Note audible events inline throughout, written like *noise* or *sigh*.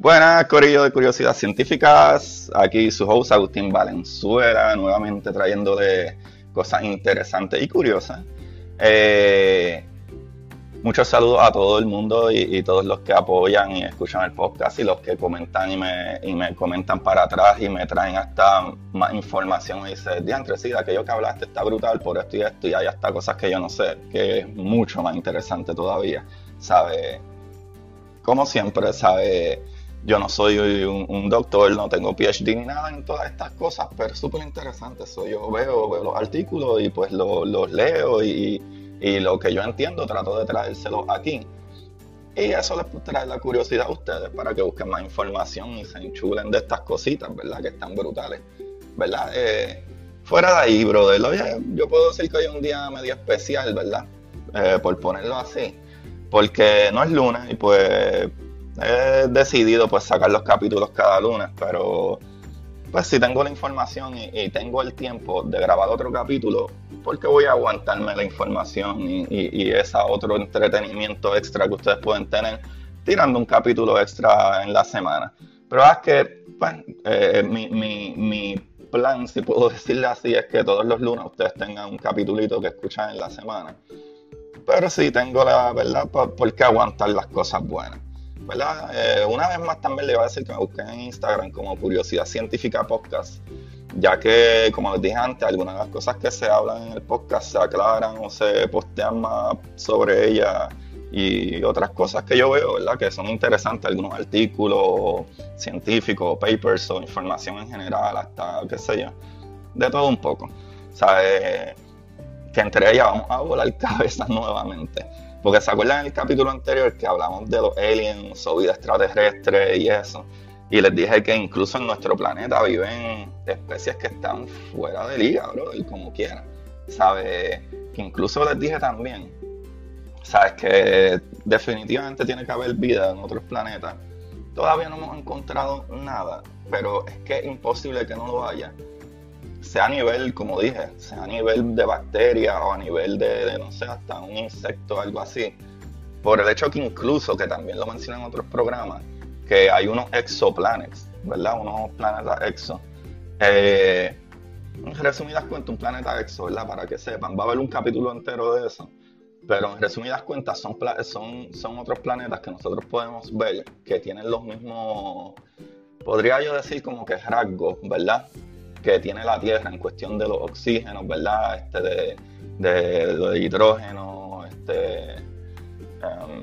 Buenas, Corillo de Curiosidades Científicas. Aquí su host Agustín Valenzuela, nuevamente trayéndole cosas interesantes y curiosas. Eh, muchos saludos a todo el mundo y, todos los que apoyan y escuchan el podcast y los que comentan y me, comentan para atrás y me traen hasta más información y dicen, diantre, sí, de aquello que hablaste está brutal por esto y esto y hay hasta cosas que yo no sé, que es mucho más interesante todavía, ¿sabe? Como siempre, ¿sabe? Yo no soy un, doctor, no tengo PhD ni nada en todas estas cosas, pero es súper interesante eso. Yo veo, veo, los artículos y pues los leo y, lo que yo entiendo trato de traérselo aquí. Y eso les trae la curiosidad a ustedes para que busquen más información y se enchulen de estas cositas, ¿verdad? Que están brutales, ¿verdad? Eh, fuera de ahí, brother, yo puedo decir que hoy es un día medio especial, ¿verdad? Eh, por ponerlo así, porque no es lunes y pues he decidido pues sacar los capítulos cada lunes, pero pues si tengo la información y, tengo el tiempo de grabar otro capítulo, porque voy a aguantarme la información y, y, ese otro entretenimiento extra que ustedes pueden tener tirando un capítulo extra en la semana. Pero es que pues, eh, mi, mi, mi, plan, si puedo decirle así, es que todos los lunes ustedes tengan un capítulito que escuchan en la semana. Pero sí tengo la verdad por qué aguantar las cosas buenas. Eh, una vez más también le voy a decir que me busquen en Instagram como Curiosidad Científica Podcast, ya que, como les dije antes, algunas de las cosas que se hablan en el podcast se aclaran o se postean más sobre ellas y otras cosas que yo veo, ¿verdad? Que son interesantes, algunos artículos científicos, papers o información en general, hasta qué sé yo, de todo un poco. ¿Sabes? Que entre ellas vamos a volar *laughs* cabezas nuevamente. Porque se acuerdan en el capítulo anterior que hablamos de los aliens o vida extraterrestre y eso. Y les dije que incluso en nuestro planeta viven especies que están fuera de liga, bro, y como quieran. ¿Sabes? Que incluso les dije también, ¿sabes? Que definitivamente tiene que haber vida en otros planetas. Todavía no hemos encontrado nada, pero es que es imposible que no lo haya sea a nivel, como dije, sea a nivel de bacteria o a nivel de, no sé, hasta un insecto o algo así. Por el hecho que incluso, que también lo mencionan en otros programas, que hay unos exoplanets, ¿verdad? Unos planetas exo. Eh, en resumidas cuentas, un planeta exo, ¿verdad? Para que sepan, va a haber un capítulo entero de eso. Pero en resumidas cuentas, son, son, son otros planetas que nosotros podemos ver que tienen los mismos, podría yo decir como que rasgos, ¿verdad? Que tiene la Tierra en cuestión de los oxígenos, ¿verdad? Este, de, de, hidrógeno, este, em,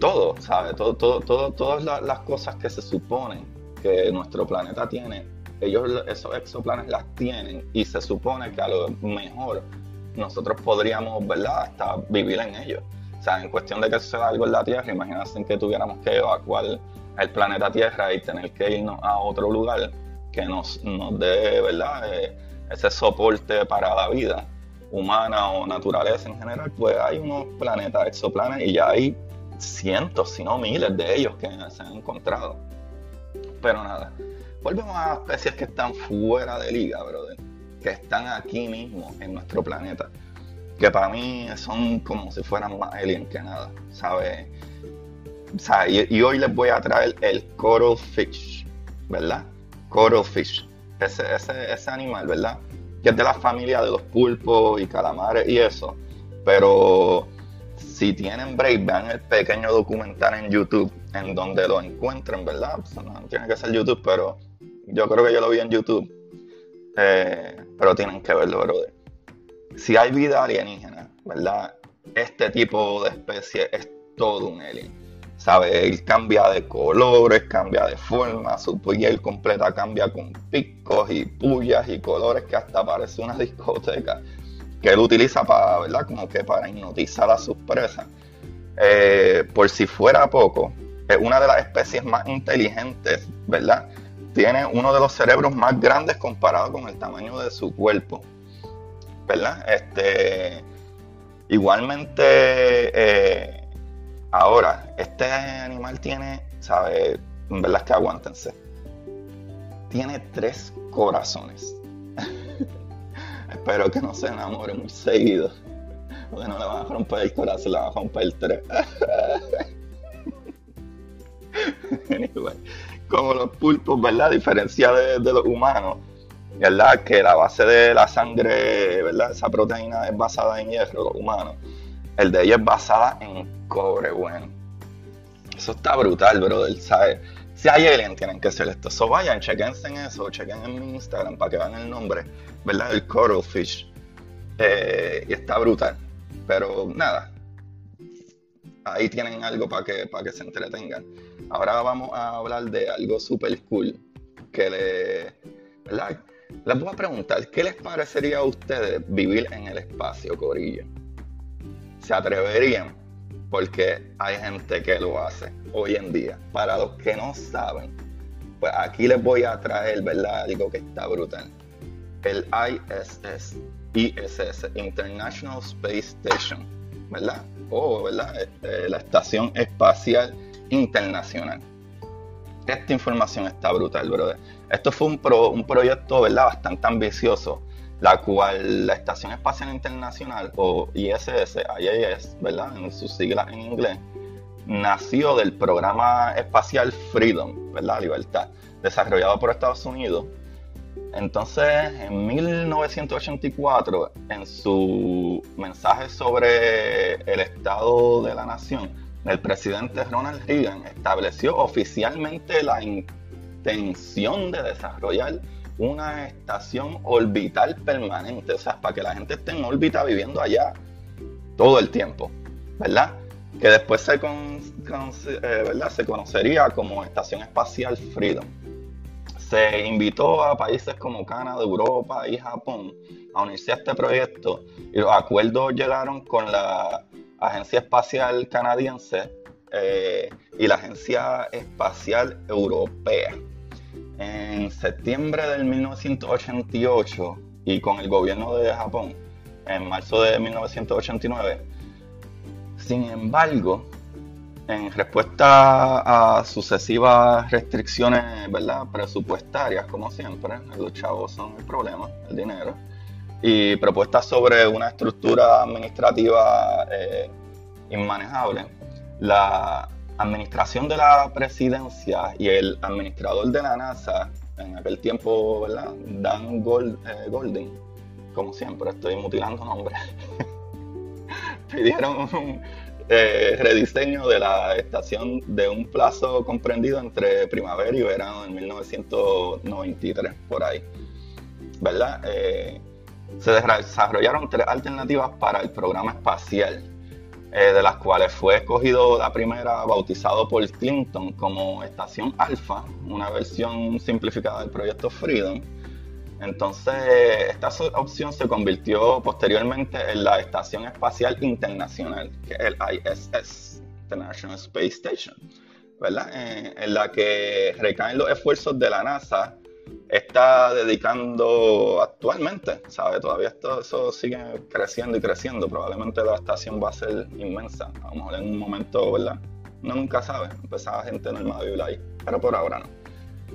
todo, ¿sabes? Todo, todo, todo, todas las, cosas que se suponen que nuestro planeta tiene, ellos, esos exoplanes las tienen y se supone que a lo mejor nosotros podríamos, ¿verdad?, hasta vivir en ellos. O sea, en cuestión de que suceda algo en la Tierra, imagínense que tuviéramos que evacuar el planeta Tierra y tener que irnos a otro lugar que nos, dé ¿verdad? Eh, ese soporte para la vida humana o naturaleza en general, pues hay unos planetas, exoplanetas, y ya hay cientos, si no miles de ellos que se han encontrado. Pero nada, volvemos a especies que están fuera de liga, brother, que están aquí mismo en nuestro planeta, que para mí son como si fueran más aliens que nada, ¿sabes? y, y, hoy les voy a traer el coral fish, ¿verdad? Fish, ese, ese, ese animal, ¿verdad? Que es de la familia de los pulpos y calamares y eso. Pero si tienen break, vean el pequeño documental en YouTube en donde lo encuentren, ¿verdad? no tiene que ser YouTube, pero yo creo que yo lo vi en YouTube. Eh, pero tienen que verlo, brother. Si hay vida alienígena, ¿verdad? Este tipo de especie es todo un alien. ¿Sabe? Él cambia de colores, cambia de forma, su piel completa cambia con picos y pullas y colores que hasta parece una *laughs* discoteca que él utiliza para, ¿verdad? Como que para hipnotizar a sus presas. Eh, por si fuera poco, es una de las especies más inteligentes, ¿verdad? Tiene uno de los cerebros más grandes comparado con el tamaño de su cuerpo, ¿verdad? Este, igualmente, eh, Ahora, este animal tiene, ¿sabe? En verdad es que aguántense. Tiene tres corazones. *laughs* Espero que no se enamore muy seguido. Porque no le van a romper el corazón, le van a romper el tres. *laughs* anyway, como los pulpos, ¿verdad? Diferencia de, los humanos, ¿verdad? Que la base de la sangre, ¿verdad? Esa proteína es basada en hierro, los humanos. El de ella es basada en cobre, bueno. Eso está brutal, brother, ¿sabes? Si hay alien, tienen que ser esto. So vayan, chequense en eso, chequen en mi Instagram para que vean el nombre, ¿verdad? El Coral Fish. Eh, y está brutal. Pero nada, ahí tienen algo para que, que se entretengan. Ahora vamos a hablar de algo súper cool que le, ¿verdad? Les voy a preguntar, ¿qué les parecería a ustedes vivir en el espacio, Corillo? ¿Se atreverían? Porque hay gente que lo hace hoy en día. Para los que no saben, pues aquí les voy a traer, ¿verdad? Digo que está brutal. El ISS, ISS, International Space Station, ¿verdad? O, ¿verdad? Este, la Estación Espacial Internacional. Esta información está brutal, brother. Esto fue un, un proyecto, ¿verdad? Bastante ambicioso, la cual la Estación Espacial Internacional, o ISS, IAS, ¿verdad? En sus siglas en inglés, nació del programa espacial Freedom, ¿verdad? Libertad, desarrollado por Estados Unidos. Entonces, en 1984, en su mensaje sobre el estado de la nación, el presidente Ronald Reagan estableció oficialmente la intención de desarrollar una estación orbital permanente, o sea, para que la gente esté en órbita viviendo allá todo el tiempo, ¿verdad? Que después se, eh, se conocería como Estación Espacial Freedom. Se invitó a países como Canadá, Europa y Japón a unirse a este proyecto y los acuerdos llegaron con la Agencia Espacial Canadiense eh, y la Agencia Espacial Europea. En septiembre del 1988 y con el gobierno de Japón en marzo de 1989. Sin embargo, en respuesta a sucesivas restricciones ¿verdad? presupuestarias, como siempre, los chavos son el problema, el dinero, y propuestas sobre una estructura administrativa eh, inmanejable. La administración de la presidencia y el administrador de la NASA, en aquel tiempo, ¿verdad? Dan eh, Golden, como siempre, estoy mutilando nombres, *laughs* pidieron un eh, rediseño de la estación de un plazo comprendido entre primavera y verano en 1993, por ahí. ¿Verdad? se desarrollaron tres alternativas para el programa espacial, eh, de las cuales fue escogido la primera, bautizado por Clinton como Estación Alpha, una versión simplificada del proyecto Freedom. Entonces, esta opción se convirtió posteriormente en la Estación Espacial Internacional, que es el ISS, International Space Station, ¿verdad? Eh, en la que recaen los esfuerzos de la NASA está dedicando actualmente, ¿sabe? Todavía esto, eso sigue creciendo y creciendo. Probablemente la estación va a ser inmensa. A lo mejor en un momento, ¿verdad? Uno nunca sabe. Empezaba gente normal a vivir ahí, pero por ahora no.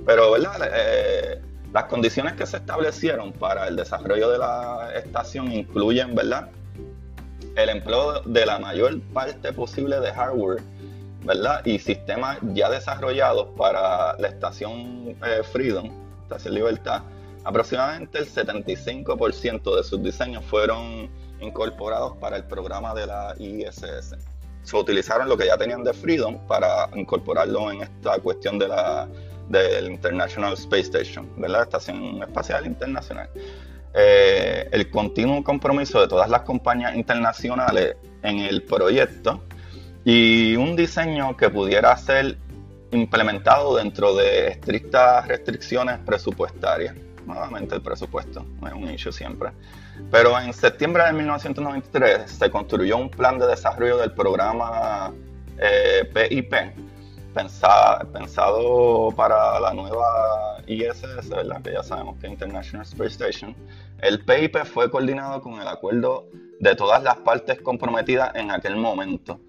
Pero, ¿verdad? Eh, las condiciones que se establecieron para el desarrollo de la estación incluyen, ¿verdad? El empleo de la mayor parte posible de hardware ¿verdad? Y sistemas ya desarrollados para la estación eh, Freedom, Estación Libertad, aproximadamente el 75% de sus diseños fueron incorporados para el programa de la ISS. Se utilizaron lo que ya tenían de Freedom para incorporarlo en esta cuestión de la del International Space Station, de la Estación Espacial Internacional. Eh, el continuo compromiso de todas las compañías internacionales en el proyecto y un diseño que pudiera ser implementado dentro de estrictas restricciones presupuestarias. Nuevamente el presupuesto, es un issue siempre. Pero en septiembre de 1993 se construyó un plan de desarrollo del programa PIP, eh, pensado, pensado para la nueva ISS, ¿verdad? que ya sabemos que es International Space Station. El PIP fue coordinado con el acuerdo de todas las partes comprometidas en aquel momento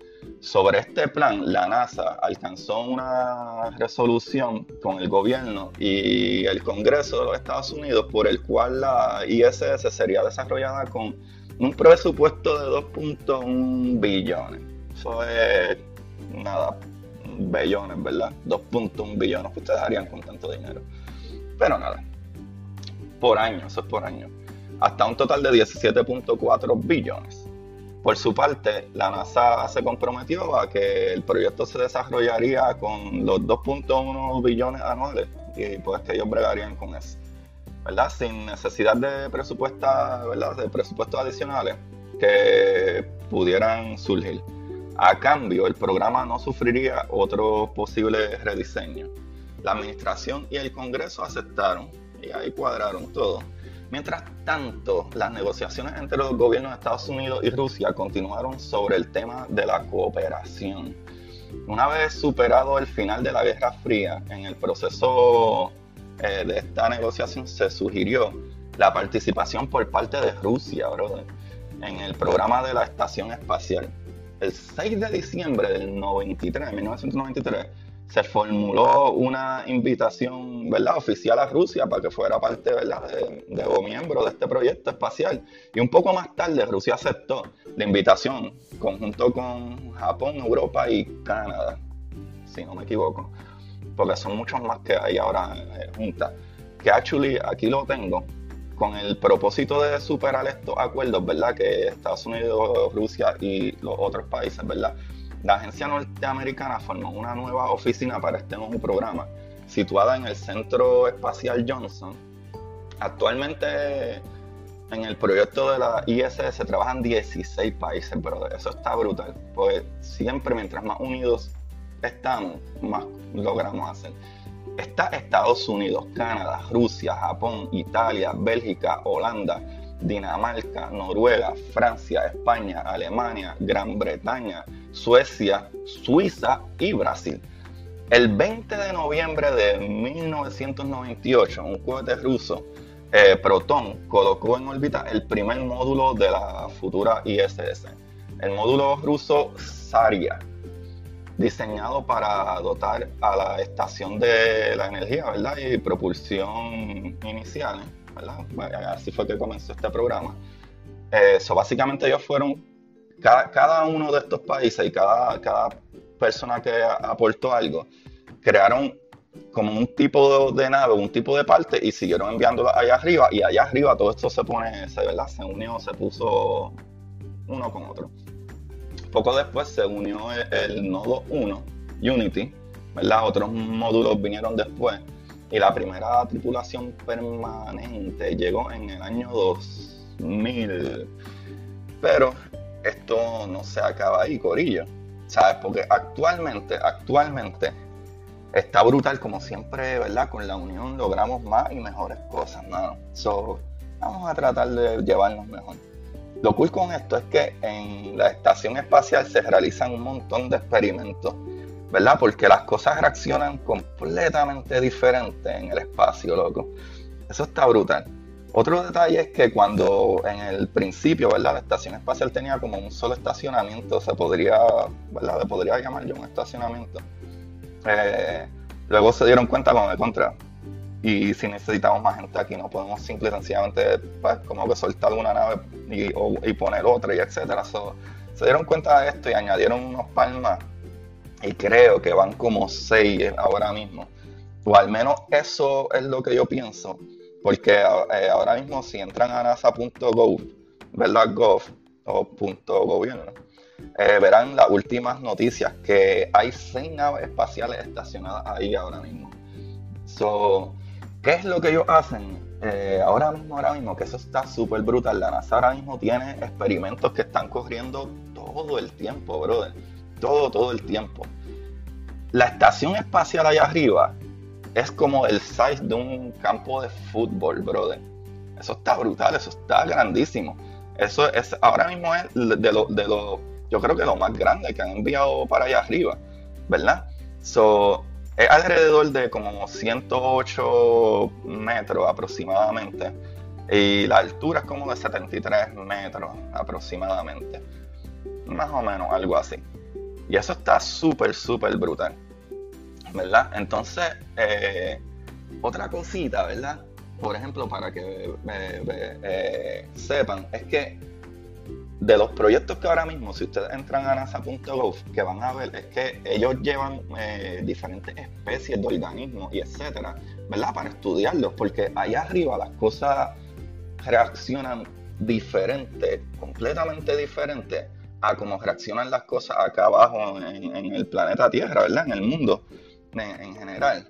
sobre este plan, la NASA alcanzó una resolución con el gobierno y el Congreso de los Estados Unidos por el cual la ISS sería desarrollada con un presupuesto de 2.1 billones. Eso es nada, billones, ¿verdad? 2.1 billones que ustedes harían con tanto dinero. Pero nada, por año, eso es por año. Hasta un total de 17.4 billones. Por su parte, la NASA se comprometió a que el proyecto se desarrollaría con los 2.1 billones anuales y pues que ellos bregarían con eso. ¿Verdad? Sin necesidad de ¿verdad? De presupuestos adicionales que pudieran surgir. A cambio, el programa no sufriría otro posible rediseño. La administración y el Congreso aceptaron y ahí cuadraron todo. Mientras tanto, las negociaciones entre los gobiernos de Estados Unidos y Rusia continuaron sobre el tema de la cooperación. Una vez superado el final de la Guerra Fría, en el proceso eh, de esta negociación se sugirió la participación por parte de Rusia, brother, en el programa de la Estación Espacial. El 6 de diciembre del 93, 1993, se formuló una invitación ¿verdad? oficial a Rusia para que fuera parte ¿verdad? De, de, o miembro de este proyecto espacial. Y un poco más tarde Rusia aceptó la invitación, conjunto con Japón, Europa y Canadá, si no me equivoco, porque son muchos más que hay ahora juntas. Que actually aquí lo tengo, con el propósito de superar estos acuerdos, ¿verdad? Que Estados Unidos, Rusia y los otros países, ¿verdad? La agencia norteamericana formó una nueva oficina para este nuevo programa, situada en el Centro Espacial Johnson. Actualmente en el proyecto de la ISS trabajan 16 países, pero eso está brutal, pues siempre mientras más unidos estamos, más logramos hacer. Está Estados Unidos, Canadá, Rusia, Japón, Italia, Bélgica, Holanda, Dinamarca, Noruega, Francia, España, Alemania, Gran Bretaña, Suecia, Suiza y Brasil. El 20 de noviembre de 1998, un cohete ruso, eh, Proton, colocó en órbita el primer módulo de la futura ISS, el módulo ruso Zarya, diseñado para dotar a la estación de la energía ¿verdad? y propulsión iniciales. ¿verdad? Así fue que comenzó este programa. Eso, eh, básicamente ellos fueron cada, uno de estos países y cada, cada persona que aportó algo, crearon como un tipo de, nave, un tipo de parte y siguieron enviándolo allá arriba y allá arriba todo esto se pone, se, ¿verdad? se unió, se puso uno con otro. Poco después se unió el, nodo 1, Unity, ¿verdad? Otros módulos vinieron después y la primera tripulación permanente llegó en el año 2000. Pero esto no se acaba ahí, Corillo. ¿Sabes? Porque actualmente, actualmente está brutal, como siempre, ¿verdad? Con la unión logramos más y mejores cosas, ¿no? So, vamos a tratar de llevarnos mejor. Lo cool con esto es que en la estación espacial se realizan un montón de experimentos, ¿verdad? Porque las cosas reaccionan completamente diferentes en el espacio, loco. Eso está brutal. Otro detalle es que cuando en el principio, ¿verdad? La estación espacial tenía como un solo estacionamiento, se podría, ¿verdad? Le podría llamar yo un estacionamiento. Eh, luego se dieron cuenta con el contra. Y si necesitamos más gente aquí, no podemos simple y sencillamente, pues, como que soltar una nave y, poner otra y etcétera. se dieron cuenta de esto y añadieron unos palmas. Y creo que van como seis ahora mismo. O al menos eso es lo que yo pienso porque eh, ahora mismo si entran a nasa.gov, ¿verdad? Gov o punto gobierno, eh, verán las últimas noticias que hay seis naves espaciales estacionadas ahí ahora mismo. ¿Qué es lo que ellos hacen? Eh, ahora mismo, ahora mismo, que eso está súper brutal. La NASA ahora mismo tiene experimentos que están corriendo todo el tiempo, brother. Todo, todo el tiempo. La estación espacial allá arriba es como el size de un campo de fútbol, brother. Eso está brutal, eso está grandísimo. Eso es, ahora mismo es de lo, yo creo que lo más grande que han enviado para allá arriba, ¿verdad? So, es alrededor de como 108 metros aproximadamente. Y la altura es como de 73 metros aproximadamente. Más o menos, algo así. Y eso está súper, súper brutal. ¿Verdad? Entonces, eh, otra cosita, ¿verdad? Por ejemplo, para que eh, sepan, es que de los proyectos que ahora mismo, si ustedes entran a nasa.gov, que van a ver es que ellos llevan eh, diferentes especies de organismos y etcétera, ¿verdad? Para estudiarlos, porque allá arriba las cosas reaccionan diferente, completamente diferente a cómo reaccionan las cosas acá abajo en, el planeta Tierra, ¿verdad? En el mundo en general.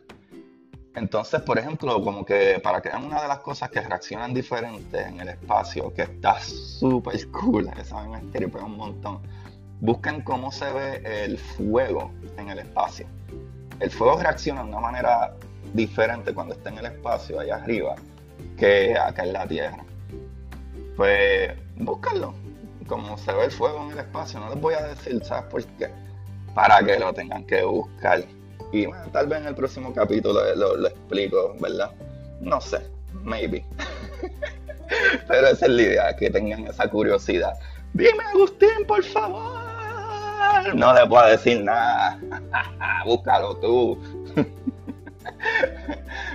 Entonces, por ejemplo, como que para que vean una de las cosas que reaccionan diferentes en el espacio, que está súper cool, esa me estripea un montón. Busquen cómo se ve el fuego en el espacio. El fuego reacciona de una manera diferente cuando está en el espacio, allá arriba, que acá en la Tierra. Pues búsquenlo, cómo se ve el fuego en el espacio. No les voy a decir, ¿sabes por qué? Para que lo tengan que buscar. Y tal vez en el próximo capítulo lo, explico, ¿verdad? No sé, maybe. *laughs* Pero esa es la idea, que tengan esa curiosidad. Dime, Agustín, por favor. No le puedo decir nada. *laughs* Búscalo tú. *laughs*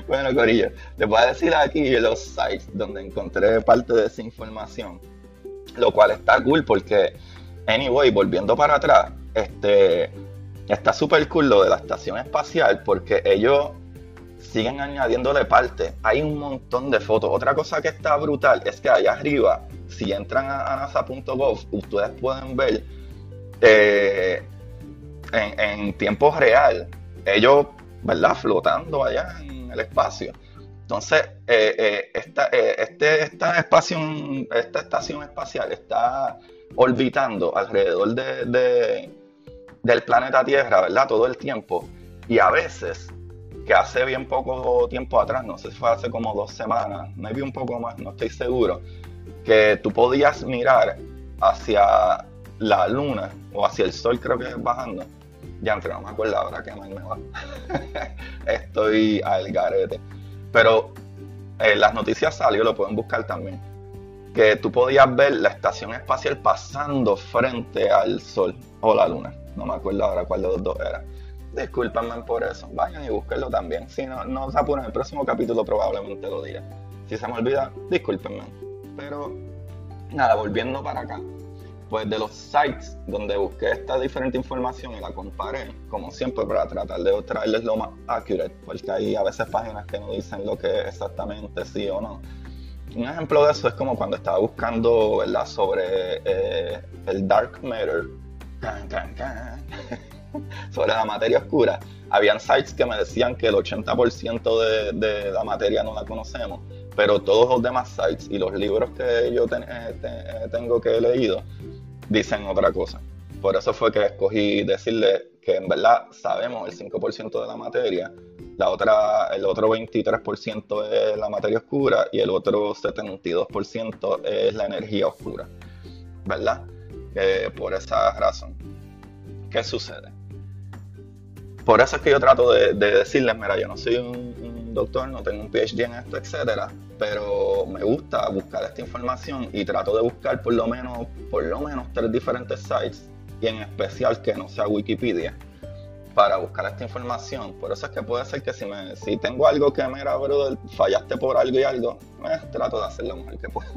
bueno, Corillo, te voy a decir aquí los sites donde encontré parte de esa información. Lo cual está cool porque, anyway, volviendo para atrás, este Está súper cool lo de la estación espacial porque ellos siguen añadiéndole parte. Hay un montón de fotos. Otra cosa que está brutal es que allá arriba, si entran a, nasa.gov, ustedes pueden ver eh, en, tiempo real ellos, ¿verdad? Flotando allá en el espacio. Entonces, eh, eh, esta, este, esta, estación, esta estación espacial está orbitando alrededor de del planeta Tierra, ¿verdad? Todo el tiempo. Y a veces, que hace bien poco tiempo atrás, no sé si fue hace como dos semanas, maybe un poco más, no estoy seguro, que tú podías mirar hacia la luna o hacia el sol, creo que es bajando. Ya entre, no me acuerdo ahora que me va. *laughs* estoy al garete. Pero eh, las noticias salió, lo pueden buscar también. Que tú podías ver la estación espacial pasando frente al sol o la luna. No me acuerdo ahora cuál de los dos era. Discúlpenme por eso. Vayan y búsquenlo también. Si no, no se apuren, el próximo capítulo probablemente lo diga. Si se me olvida, discúlpenme. Pero nada, volviendo para acá. Pues de los sites donde busqué esta diferente información y la comparé, como siempre, para tratar de traerles lo más accurate, porque hay a veces páginas que no dicen lo que es exactamente sí o no. Un ejemplo de eso es como cuando estaba buscando ¿verdad? sobre eh, el dark matter *laughs* sobre la materia oscura, habían sites que me decían que el 80% de, la materia no la conocemos, pero todos los demás sites y los libros que yo eh, eh, tengo que he leído dicen otra cosa. Por eso fue que escogí decirle que en verdad sabemos el 5% de la materia, la otra, el otro 23% es la materia oscura y el otro 72% es la energía oscura, ¿verdad? Por esa razón. ¿Qué sucede? Por eso es que yo trato de, decirles, mira, yo no soy un, doctor, no tengo un PhD en esto, etcétera, pero me gusta buscar esta información y trato de buscar por lo menos, por lo menos tres diferentes sites y en especial que no sea Wikipedia para buscar esta información. Por eso es que puede ser que si, me, si tengo algo que, mira, brother, fallaste por algo y algo, eh, trato de hacer lo mejor que puedo.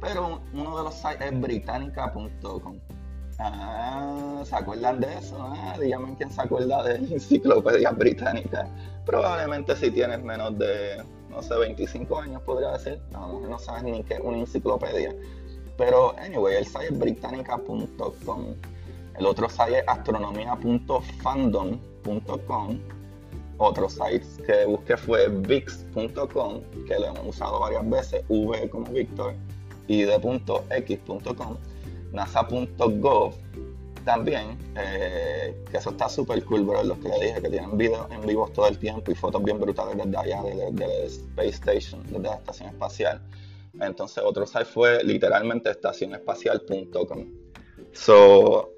Pero uno de los sites es británica.com. Ah, ¿se acuerdan de eso? Ah, díganme quién se acuerda de enciclopedia británica. Probablemente si tienes menos de, no sé, 25 años podría decir. No, no sabes ni qué es una enciclopedia. Pero, anyway, el site es británica.com. El otro site es astronomía.fandom.com. Otro site que busqué fue vix.com, que lo hemos usado varias veces, V como Víctor y de .x.com, nasa.gov también, eh, que eso está súper cool, bro, los que le dije, que tienen videos en vivos todo el tiempo y fotos bien brutales desde allá, desde, la Space Station, desde la estación espacial. Entonces otro site fue literalmente estacionespacial.com. So,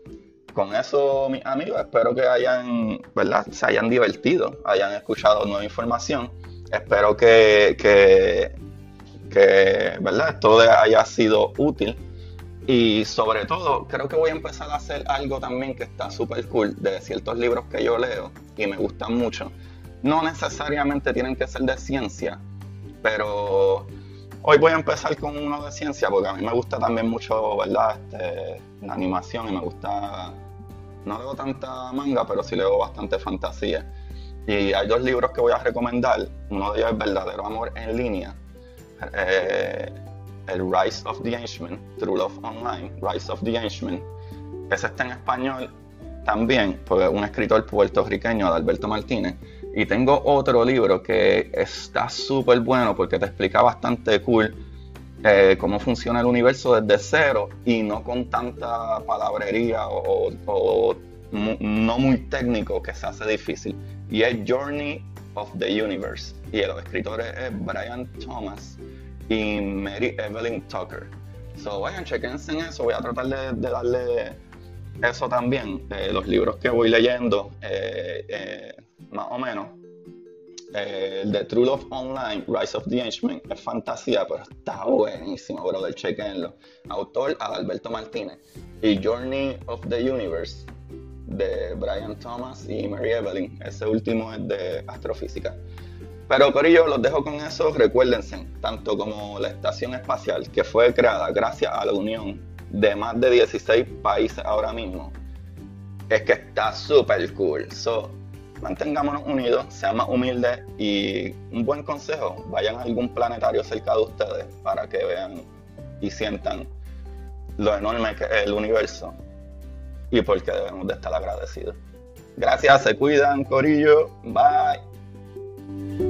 con eso, mis amigos, espero que hayan, ¿verdad? Se hayan divertido, hayan escuchado nueva información. Espero que, que que ¿verdad? esto haya sido útil. Y sobre todo, creo que voy a empezar a hacer algo también que está súper cool de ciertos libros que yo leo y me gustan mucho. No necesariamente tienen que ser de ciencia, pero Hoy voy a empezar con uno de ciencia porque a mí me gusta también mucho, ¿verdad? Este, la animación y me gusta, no leo tanta manga, pero sí leo bastante fantasía. Y hay dos libros que voy a recomendar. Uno de ellos es Verdadero Amor en línea. Eh, el Rise of the Henchman, True Love Online, Rise of the Henchman. Ese está en español también, por un escritor puertorriqueño, Alberto Martínez. Y tengo otro libro que está súper bueno porque te explica bastante cool eh, cómo funciona el universo desde cero y no con tanta palabrería o, no muy técnico que se hace difícil. Y es Journey of the Universe. Y los escritores es Brian Thomas y Mary Evelyn Tucker. So vayan, chequense en eso. Voy a tratar de, darle eso también. Eh, los libros que voy leyendo, eh, eh, más o menos. el de True Love Online, Rise of the Henchman, es fantasía, pero está buenísimo, brother. Chequenlo. Autor Adalberto Martínez. Y Journey of the Universe de Brian Thomas y Mary Evelyn. Ese último es de astrofísica. Pero Corillo, los dejo con eso. Recuérdense, tanto como la estación espacial, que fue creada gracias a la unión de más de 16 países ahora mismo, es que está súper cool. So, mantengámonos unidos, sean más humildes y un buen consejo, vayan a algún planetario cerca de ustedes para que vean y sientan lo enorme que es el universo y porque debemos de estar agradecidos. Gracias, se cuidan, Corillo. Bye.